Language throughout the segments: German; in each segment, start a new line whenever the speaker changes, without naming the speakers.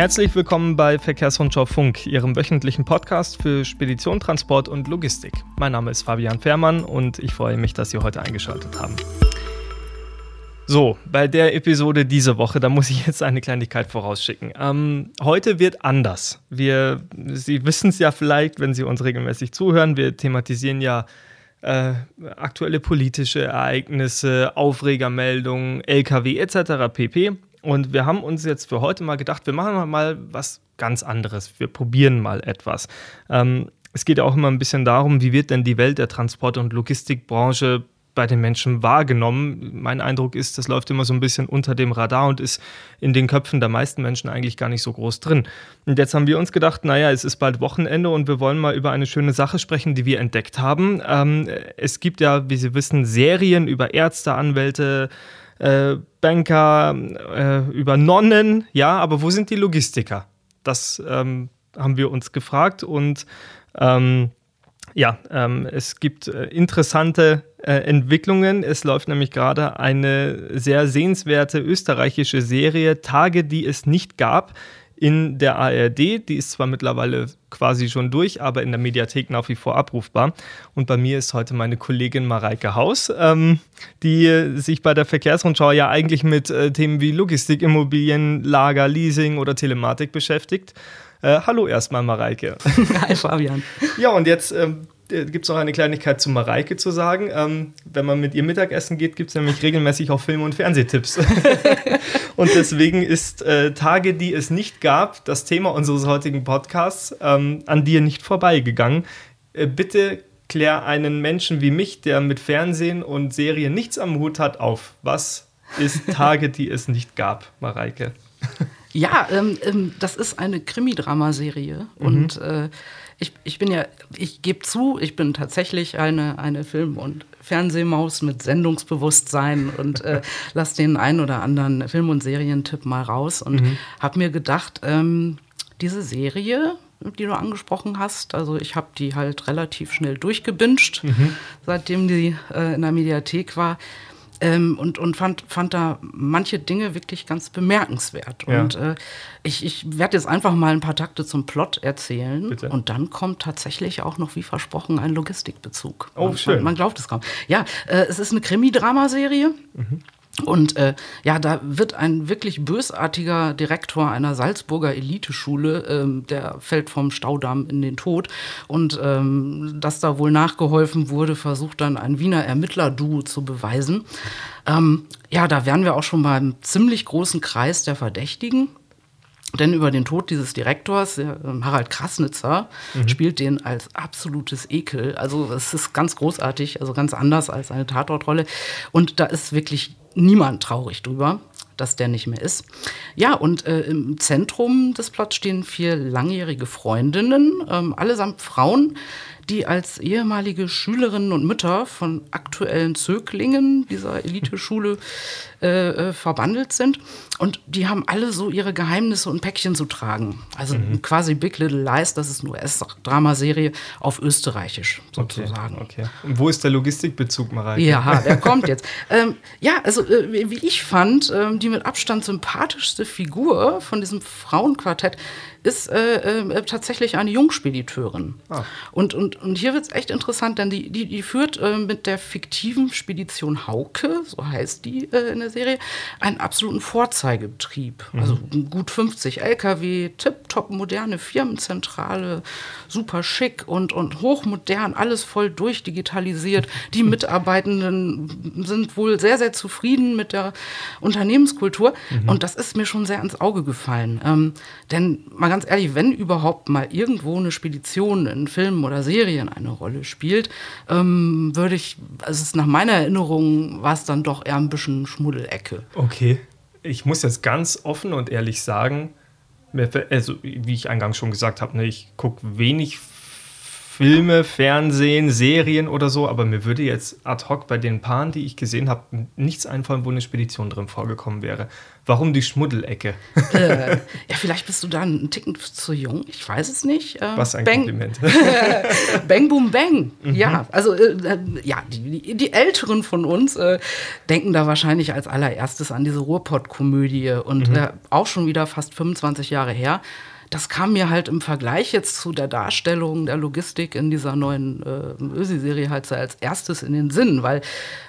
Herzlich willkommen bei Verkehrsrundschau Funk, Ihrem wöchentlichen Podcast für Spedition, Transport und Logistik. Mein Name ist Fabian Fährmann und ich freue mich, dass Sie heute eingeschaltet haben. So, bei der Episode diese Woche, da muss ich jetzt eine Kleinigkeit vorausschicken. Ähm, heute wird anders. Wir, Sie wissen es ja vielleicht, wenn Sie uns regelmäßig zuhören, wir thematisieren ja äh, aktuelle politische Ereignisse, Aufregermeldungen, LKW etc. pp. Und wir haben uns jetzt für heute mal gedacht, wir machen mal was ganz anderes. Wir probieren mal etwas. Ähm, es geht ja auch immer ein bisschen darum, wie wird denn die Welt der Transport- und Logistikbranche bei den Menschen wahrgenommen. Mein Eindruck ist, das läuft immer so ein bisschen unter dem Radar und ist in den Köpfen der meisten Menschen eigentlich gar nicht so groß drin. Und jetzt haben wir uns gedacht, naja, es ist bald Wochenende und wir wollen mal über eine schöne Sache sprechen, die wir entdeckt haben. Ähm, es gibt ja, wie Sie wissen, Serien über Ärzte, Anwälte, äh, Banker, äh, über Nonnen, ja, aber wo sind die Logistiker? Das ähm, haben wir uns gefragt und ähm, ja, ähm, es gibt äh, interessante äh, Entwicklungen. Es läuft nämlich gerade eine sehr sehenswerte österreichische Serie, Tage, die es nicht gab in der ARD. Die ist zwar mittlerweile quasi schon durch, aber in der Mediathek nach wie vor abrufbar. Und bei mir ist heute meine Kollegin Mareike Haus, ähm, die sich bei der Verkehrsrundschau ja eigentlich mit äh, Themen wie Logistik, Immobilien, Lager, Leasing oder Telematik beschäftigt. Äh, hallo erstmal, Mareike.
Hi, Fabian.
Ja, und jetzt ähm, äh, gibt es noch eine Kleinigkeit zu Mareike zu sagen. Ähm, wenn man mit ihr Mittagessen geht, gibt es nämlich regelmäßig auch Film- und Fernsehtipps. und deswegen ist äh, Tage, die es nicht gab, das Thema unseres heutigen Podcasts, ähm, an dir nicht vorbeigegangen. Äh, bitte klär einen Menschen wie mich, der mit Fernsehen und Serien nichts am Hut hat, auf. Was ist Tage, die es nicht gab, Mareike?
Ja, ähm, ähm, das ist eine Krimi-Dramaserie mhm. und äh, ich, ich bin ja, ich gebe zu, ich bin tatsächlich eine, eine Film- und Fernsehmaus mit Sendungsbewusstsein und äh, lass den einen oder anderen Film- und Serientipp mal raus und mhm. habe mir gedacht, ähm, diese Serie, die du angesprochen hast, also ich habe die halt relativ schnell durchgebinscht, mhm. seitdem die äh, in der Mediathek war ähm, und, und fand, fand da manche Dinge wirklich ganz bemerkenswert. Ja. Und äh, ich, ich werde jetzt einfach mal ein paar Takte zum Plot erzählen. Bitte? Und dann kommt tatsächlich auch noch, wie versprochen, ein Logistikbezug.
Oh,
man,
schön.
Man, man glaubt es kaum. Ja, äh, es ist eine Krimi-Dramaserie. Mhm. Und äh, ja, da wird ein wirklich bösartiger Direktor einer Salzburger Eliteschule, ähm, der fällt vom Staudamm in den Tod. Und ähm, dass da wohl nachgeholfen wurde, versucht dann ein Wiener Ermittler-Duo zu beweisen. Ähm, ja, da wären wir auch schon beim ziemlich großen Kreis der Verdächtigen. Denn über den Tod dieses Direktors, der, äh, Harald Krasnitzer, mhm. spielt den als absolutes Ekel. Also es ist ganz großartig, also ganz anders als eine Tatortrolle. Und da ist wirklich niemand traurig drüber, dass der nicht mehr ist. Ja, und äh, im Zentrum des Plots stehen vier langjährige Freundinnen, ähm, allesamt Frauen, die als ehemalige Schülerinnen und Mütter von aktuellen Zöglingen dieser Eliteschule äh, äh, verbandelt sind. Und die haben alle so ihre Geheimnisse und Päckchen zu tragen. Also mhm. quasi Big Little Lies, das ist eine US-Dramaserie auf Österreichisch sozusagen.
Okay, okay. Und wo ist der Logistikbezug, Mareike?
Ja, der kommt jetzt. Ähm, ja, also äh, wie ich fand, äh, die mit Abstand sympathischste Figur von diesem Frauenquartett ist äh, äh, tatsächlich eine Jungspediteurin. Ah. Und, und, und hier wird es echt interessant, denn die, die, die führt äh, mit der fiktiven Spedition Hauke, so heißt die äh, in der Serie, einen absoluten Vorzeigebetrieb. Mhm. Also gut 50 Lkw, tipptopp moderne Firmenzentrale, super schick und, und hochmodern, alles voll durchdigitalisiert. Die Mitarbeitenden sind wohl sehr, sehr zufrieden mit der Unternehmenskultur. Mhm. Und das ist mir schon sehr ins Auge gefallen. Ähm, denn man ganz ehrlich, wenn überhaupt mal irgendwo eine Spedition in Filmen oder Serien eine Rolle spielt, ähm, würde ich, also es ist nach meiner Erinnerung, war es dann doch eher ein bisschen Schmuddelecke.
Okay. Ich muss jetzt ganz offen und ehrlich sagen, also wie ich eingangs schon gesagt habe, ne, ich gucke wenig Filme, Fernsehen, Serien oder so, aber mir würde jetzt ad hoc bei den Paaren, die ich gesehen habe, nichts einfallen, wo eine Spedition drin vorgekommen wäre. Warum die Schmuddelecke?
Äh, ja, vielleicht bist du da einen Ticken zu jung, ich weiß es nicht.
Äh, Was ein
Bang,
Kompliment.
bang, boom, bang. Mhm. Ja, also äh, äh, ja, die, die, Älteren von uns äh, denken da wahrscheinlich als allererstes an diese Ruhrpott-Komödie und mhm. Äh, auch schon wieder fast 25 Jahre her das kam mir halt im Vergleich jetzt zu der Darstellung der Logistik in dieser neuen äh, Ösi-Serie halt so als erstes in den Sinn, weil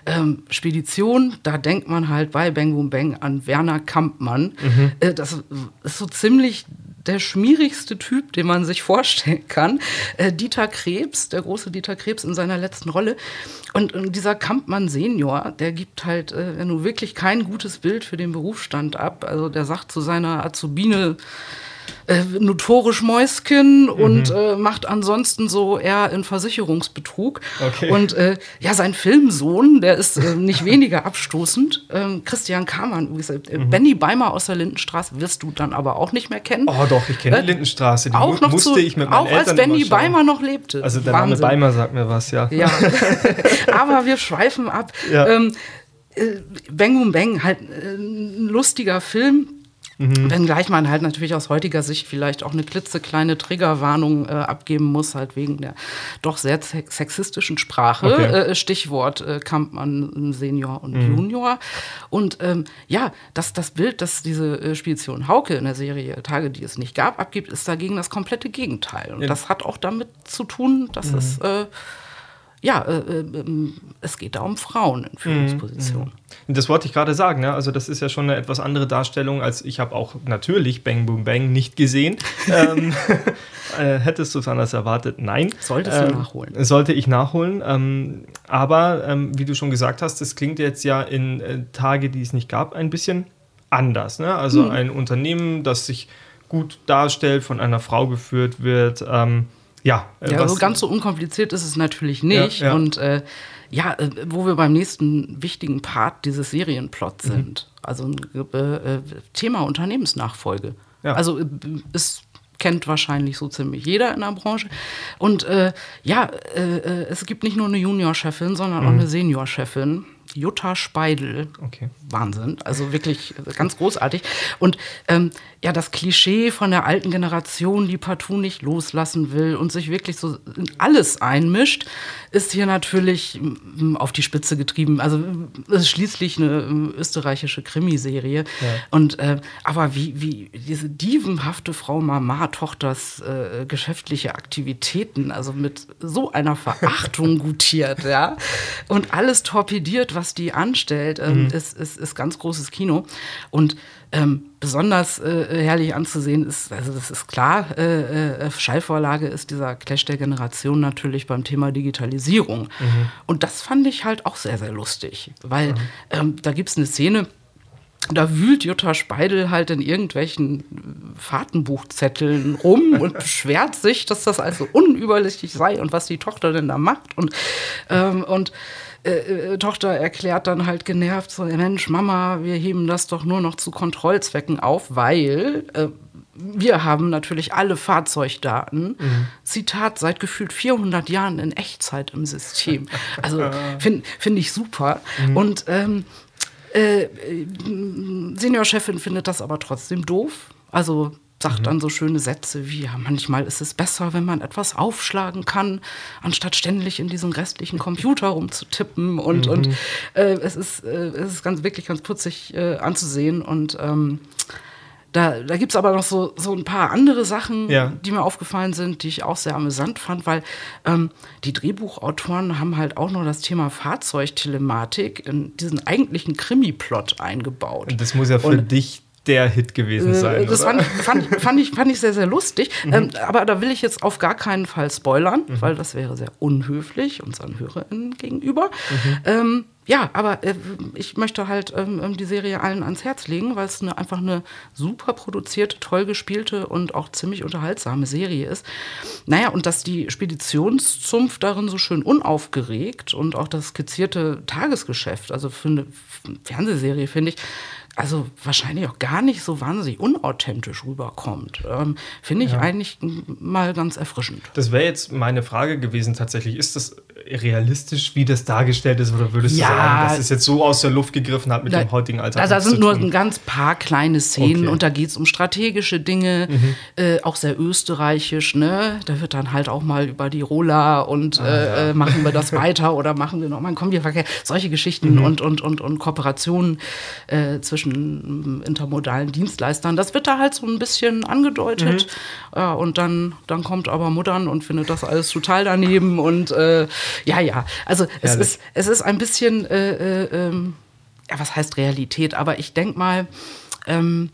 ähm, Spedition, da denkt man halt bei Bang Boom Bang an Werner Kampmann. Mhm. Äh, das ist so ziemlich der schmierigste Typ, den man sich vorstellen kann. Äh, Dieter Krebs, der große Dieter Krebs in seiner letzten Rolle. Und, und dieser Kampmann Senior, der gibt halt äh, nur wirklich kein gutes Bild für den Berufsstand ab. Also der sagt zu seiner Azubine, äh, notorisch Mäusken mhm. und äh, macht ansonsten so eher in Versicherungsbetrug. Okay. Und äh, ja, sein Filmsohn, der ist äh, nicht weniger abstoßend. Ähm, Christian Kamann, äh, mhm. Benny Beimer aus der Lindenstraße wirst du dann aber auch nicht mehr kennen.
Oh doch, ich kenne die äh, Lindenstraße. Die
auch noch musste zu, ich mit meinen Auch Eltern als Benny Beimer noch lebte.
Also der Wahnsinn. Name Beimer sagt mir was, ja.
Ja, aber wir schweifen ab. Ja. Ähm, Bang um Bang, halt ein lustiger Film Mhm. Wenngleich man halt natürlich aus heutiger Sicht vielleicht auch eine klitzekleine Triggerwarnung äh, abgeben muss, halt wegen der doch sehr sexistischen Sprache. Okay. Äh, Stichwort äh, Kampmann Senior und mhm. Junior. Und ähm, ja, das, das Bild, das diese äh, Spedition Hauke in der Serie Tage, die es nicht gab, abgibt, ist dagegen das komplette Gegenteil. Und ja. das hat auch damit zu tun, dass mhm. es äh, ja, äh, äh, es geht da um Frauen in Führungspositionen.
Mhm. Das wollte ich gerade sagen. Ne? Also das ist ja schon eine etwas andere Darstellung, als ich habe auch natürlich Bang Boom Bang nicht gesehen. ähm, äh, hättest du es anders erwartet? Nein.
Solltest ähm, du nachholen.
Sollte ich nachholen. Ähm, aber ähm, wie du schon gesagt hast, das klingt jetzt ja in äh, Tage, die es nicht gab, ein bisschen anders. Ne? Also mhm. ein Unternehmen, das sich gut darstellt, von einer Frau geführt wird. Ähm, ja,
ja so ganz so unkompliziert ist es natürlich nicht. Ja, ja. Und äh, ja, äh, wo wir beim nächsten wichtigen Part dieses Serienplots mhm. sind. Also äh, äh, Thema Unternehmensnachfolge. Ja. Also es kennt wahrscheinlich so ziemlich jeder in der Branche. Und äh, ja, es gibt nicht nur eine Juniorchefin, sondern mhm. auch eine Seniorchefin. Jutta Speidel.
Okay.
Wahnsinn. Also wirklich ganz großartig. Und ähm, ja, das Klischee von der alten Generation, die partout nicht loslassen will und sich wirklich so in alles einmischt, ist hier natürlich mm, auf die Spitze getrieben. Also es ist schließlich eine mm, österreichische Krimiserie. Ja. Und äh, aber wie, wie diese dievenhafte Frau Mama Tochters äh, geschäftliche Aktivitäten, also mit so einer Verachtung gutiert, ja, und alles torpediert, was die anstellt, äh, mhm. ist, ist, ist ganz großes Kino. Und ähm, besonders äh, herrlich anzusehen ist, also das ist klar, äh, äh, Schallvorlage ist dieser Clash der Generation natürlich beim Thema Digitalisierung. Mhm. Und das fand ich halt auch sehr, sehr lustig, weil mhm. ähm, da gibt es eine Szene, da wühlt Jutta Speidel halt in irgendwelchen Fahrtenbuchzetteln rum und beschwert sich, dass das also unübersichtlich sei und was die Tochter denn da macht. Und, ähm, und äh, äh, Tochter erklärt dann halt genervt so, Mensch, Mama, wir heben das doch nur noch zu Kontrollzwecken auf, weil äh, wir haben natürlich alle Fahrzeugdaten, mhm. Zitat, seit gefühlt 400 Jahren in Echtzeit im System. Also finde find ich super. Mhm. Und ähm, äh, Seniorchefin findet das aber trotzdem doof. Also sagt mhm. dann so schöne Sätze wie, ja, manchmal ist es besser, wenn man etwas aufschlagen kann, anstatt ständig in diesem restlichen Computer rumzutippen. Und, mhm. und äh, es, ist, äh, es ist ganz, wirklich ganz putzig äh, anzusehen. Und ähm, da, da gibt es aber noch so, so ein paar andere Sachen, ja. die mir aufgefallen sind, die ich auch sehr amüsant fand, weil ähm, die Drehbuchautoren haben halt auch noch das Thema Fahrzeugtelematik in diesen eigentlichen Krimi-Plot eingebaut.
Und das muss ja für Und, dich der Hit gewesen äh, sein.
Das fand, fand, fand, ich, fand ich sehr, sehr lustig. Mhm. Ähm, aber da will ich jetzt auf gar keinen Fall spoilern, mhm. weil das wäre sehr unhöflich unseren HörerInnen gegenüber. Mhm. Ähm, ja, aber äh, ich möchte halt ähm, ähm, die Serie allen ans Herz legen, weil es eine, einfach eine super produzierte, toll gespielte und auch ziemlich unterhaltsame Serie ist. Naja, und dass die Speditionszunft darin so schön unaufgeregt und auch das skizzierte Tagesgeschäft, also für eine Fernsehserie, finde ich, also wahrscheinlich auch gar nicht so wahnsinnig unauthentisch rüberkommt. Ähm, Finde ich ja. eigentlich mal ganz erfrischend.
Das wäre jetzt meine Frage gewesen tatsächlich. Ist das realistisch, wie das dargestellt ist? Oder würdest ja, du sagen, dass es jetzt so aus der Luft gegriffen hat mit da, dem heutigen Alltag?
Also da sind nur ein ganz paar kleine Szenen okay. und da geht es um strategische Dinge, mhm. äh, auch sehr österreichisch. Ne? Da wird dann halt auch mal über die Rola und ah, äh, ja. Äh, machen wir das weiter oder machen wir nochmal einen Kombierverkehr. Solche Geschichten mhm. und, und, und, und Kooperationen äh, zwischen intermodalen Dienstleistern. Das wird da halt so ein bisschen angedeutet. Mhm. und dann, dann kommt aber Muttern und findet das alles total daneben und äh, ja, ja. Also es ist, es ist ein bisschen, äh, äh, ähm, ja, was heißt Realität? Aber ich denke mal, ähm,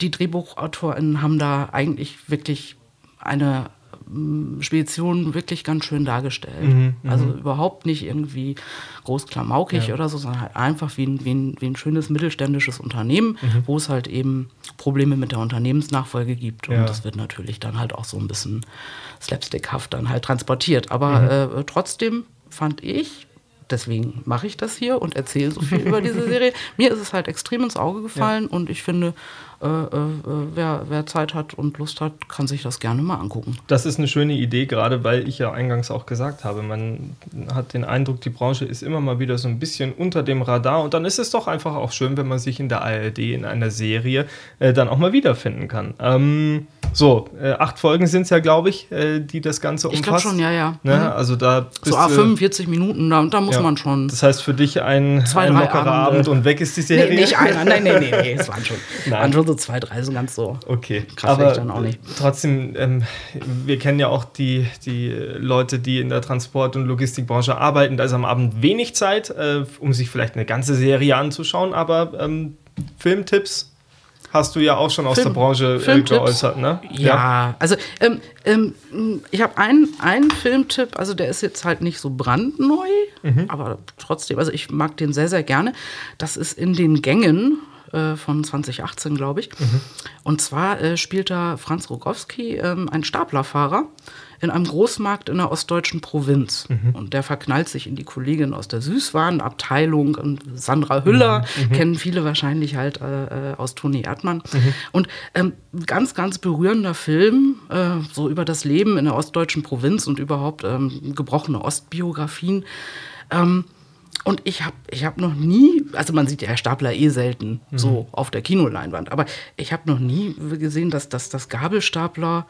die DrehbuchautorInnen haben da eigentlich wirklich eine Spedition wirklich ganz schön dargestellt. Mhm, mhm, also überhaupt nicht irgendwie groß klamaukig ja. oder so, sondern halt einfach wie ein, wie ein, wie ein schönes mittelständisches Unternehmen, mhm. wo es halt eben Probleme mit der Unternehmensnachfolge gibt. Und ja. das wird natürlich dann halt auch so ein bisschen slapstickhaft dann halt transportiert. Aber mhm. äh, trotzdem fand ich, deswegen mache ich das hier und erzähle so viel über diese Serie. Mir ist es halt extrem ins Auge gefallen ja. und ich finde, äh, äh, wer, wer Zeit hat und Lust hat, kann sich das gerne mal angucken.
Das ist eine schöne Idee, gerade weil ich ja eingangs auch gesagt habe, man hat den Eindruck, die Branche ist immer mal wieder so ein bisschen unter dem Radar und dann ist es doch einfach auch schön, wenn man sich in der ARD in einer Serie äh, dann auch mal wiederfinden kann. Ähm, so, äh, acht Folgen sind es ja, glaube ich, äh, die das Ganze umfasst. Ich glaube
schon, ja, ja.
Ne? Mhm. Also da
so ah, 45 Minuten, da, da muss ja. man schon.
Das heißt für dich ein, zwei, ein lockerer Abende. Abend und weg ist die Serie?
Nee, nicht einer, nein, nein, nein, nee, es waren schon, waren schon so zwei, drei, so ganz so.
Okay, krass aber dann auch nicht. Trotzdem, ähm, wir kennen ja auch die, die Leute, die in der Transport- und Logistikbranche arbeiten. Da ist am Abend wenig Zeit, äh, um sich vielleicht eine ganze Serie anzuschauen, aber ähm, Filmtipps hast du ja auch schon aus Film, der Branche äh, geäußert, ne?
Ja, ja. also ähm, ähm, ich habe einen, einen Filmtipp, also der ist jetzt halt nicht so brandneu, mhm. aber trotzdem, also ich mag den sehr, sehr gerne. Das ist in den Gängen äh, von 2018, glaube ich. Mhm. Und zwar äh, spielt da Franz Rogowski, ähm, ein Staplerfahrer in einem Großmarkt in der ostdeutschen Provinz. Mhm. Und der verknallt sich in die Kollegin aus der Süßwarenabteilung. Und Sandra Hüller mhm. mhm. kennen viele wahrscheinlich halt äh, äh, aus Toni Erdmann. Mhm. Und ähm, ganz, ganz berührender Film, äh, so über das Leben in der ostdeutschen Provinz und überhaupt ähm, gebrochene Ostbiografien. Ähm, und ich habe ich hab noch nie, also man sieht ja Herr Stapler eh selten mhm. so auf der Kinoleinwand, aber ich habe noch nie gesehen, dass, dass das Gabelstapler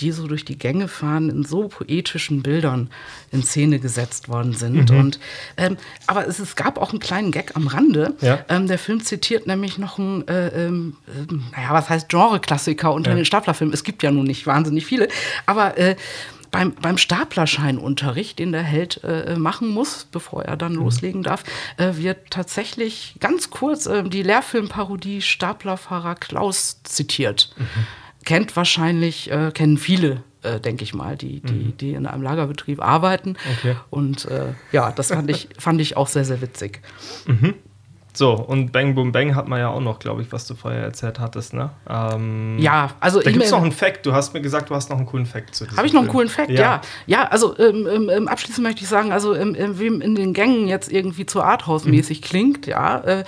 die so durch die Gänge fahren, in so poetischen Bildern in Szene gesetzt worden sind. Mhm. Und, ähm, aber es, es, gab auch einen kleinen Gag am Rande. Ja. Ähm, der Film zitiert nämlich noch einen, äh, äh, naja, was heißt Genre-Klassiker unter ja. den Staplerfilmen. Es gibt ja nun nicht wahnsinnig viele, aber äh, beim, beim Staplerscheinunterricht, den der Held äh, machen muss, bevor er dann mhm. loslegen darf, äh, wird tatsächlich ganz kurz äh, die Lehrfilmparodie Staplerfahrer Klaus zitiert. Mhm kennt wahrscheinlich, äh, kennen viele, äh, denke ich mal, die, die, mhm. die in einem Lagerbetrieb arbeiten. Okay. Und äh, ja, das fand ich, fand ich auch sehr, sehr witzig.
Mhm. So, und Bang Boom Bang hat man ja auch noch, glaube ich, was du vorher erzählt hattest, ne? Ähm,
ja, also.
Da gibt es noch einen Fact. Du hast mir gesagt, du hast noch einen coolen Fact zu
diesem Habe ich noch einen coolen Fact? Ja. Ja, ja also ähm, ähm, ähm abschließend möchte ich sagen, also ähm, ähm, wem in den Gängen jetzt irgendwie zu Arthouse-mäßig mhm. klingt, ja, äh,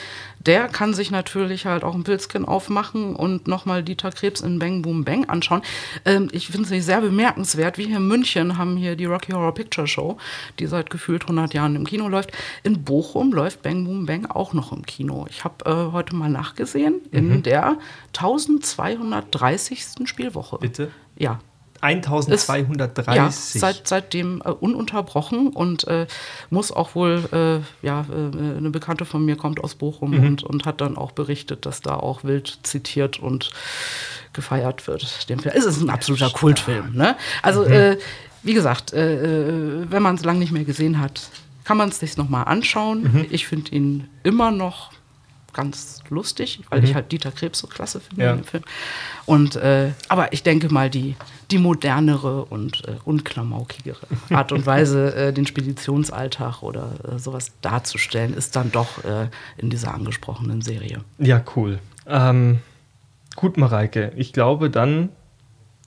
der kann sich natürlich halt auch ein Pilzkin aufmachen und nochmal Dieter Krebs in Bang Boom Bang anschauen. Ähm, ich finde es sehr bemerkenswert. Wir hier in München haben hier die Rocky Horror Picture Show, die seit gefühlt 100 Jahren im Kino läuft. In Bochum läuft Bang Boom Bang auch noch im Kino. Ich habe äh, heute mal nachgesehen, in mhm. der 1230. Spielwoche.
Bitte?
Ja,
1230.
ja, seit, seitdem äh, ununterbrochen und äh, muss auch wohl, äh, ja, äh, eine Bekannte von mir kommt aus Bochum mhm. und, und hat dann auch berichtet, dass da auch wild zitiert und gefeiert wird. Dem Film. Es ist ein absoluter Kultfilm. Ne? Also, mhm. Äh, wie gesagt, äh, wenn man es lange nicht mehr gesehen hat, kann man es sich nochmal anschauen. Mhm. Ich finde ihn immer noch ganz lustig, weil mhm. ich halt Dieter Krebs so klasse finde ja. in dem Film. Und, äh, aber ich denke mal, die, die modernere und äh, unklamaukigere Art und Weise, äh, den Speditionsalltag oder äh, sowas darzustellen, ist dann doch äh, in dieser angesprochenen Serie.
Ja, cool. Ähm, gut, Mareike. Ich glaube, dann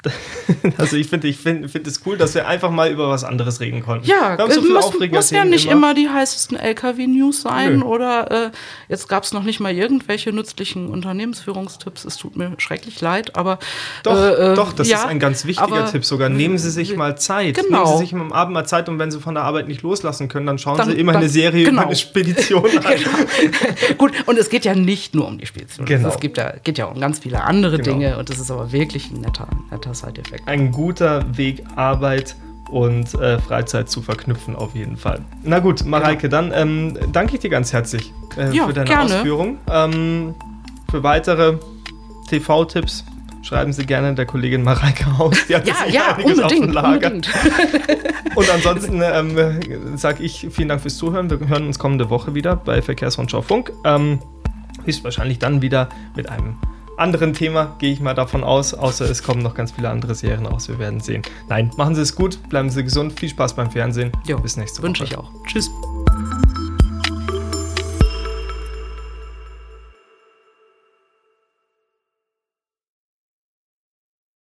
also ich finde ich find, find es cool, dass wir einfach mal über was anderes reden konnten.
Ja, wir haben so muss, muss ja nicht immer. immer die heißesten LKW-News sein Nö. oder äh, jetzt gab es noch nicht mal irgendwelche nützlichen Unternehmensführungstipps. Es tut mir schrecklich leid, aber
doch, äh, äh doch, das ja, ist ein ganz wichtiger Tipp sogar. Nehmen Sie sich mal Zeit. Genau. Nehmen Sie sich am Abend mal Zeit und wenn Sie von der Arbeit nicht loslassen können, dann schauen dann, Sie immer dann, eine Serie genau. über eine Spedition an.
genau. Gut, und es geht ja nicht nur um die Spedition. Genau. Es gibt ja, geht ja um ganz viele andere genau. Dinge und das ist aber wirklich ein netter, netter Side-Effekt.
Ein guter Weg, Arbeit und äh, Freizeit zu verknüpfen, auf jeden Fall. Na gut, Mareike, genau. dann ähm, danke ich dir ganz herzlich äh, ja, für deine gerne. Ausführung. Ähm, für weitere TV-Tipps schreiben Sie gerne der Kollegin Mareike aus.
Die hat ja, ja, unbedingt, unbedingt.
Und ansonsten ähm, sage ich vielen Dank fürs Zuhören. Wir hören uns kommende Woche wieder bei Verkehrsrundschau Funk. Ähm, höchstwahrscheinlich dann wieder mit einem anderen Thema, gehe ich mal davon aus, außer es kommen noch ganz viele andere Serien aus. Wir werden sehen. Nein, machen Sie es gut, bleiben Sie gesund, viel Spaß beim Fernsehen.
Jo, Bis nächste Woche. Wünsche ich auch. Tschüss.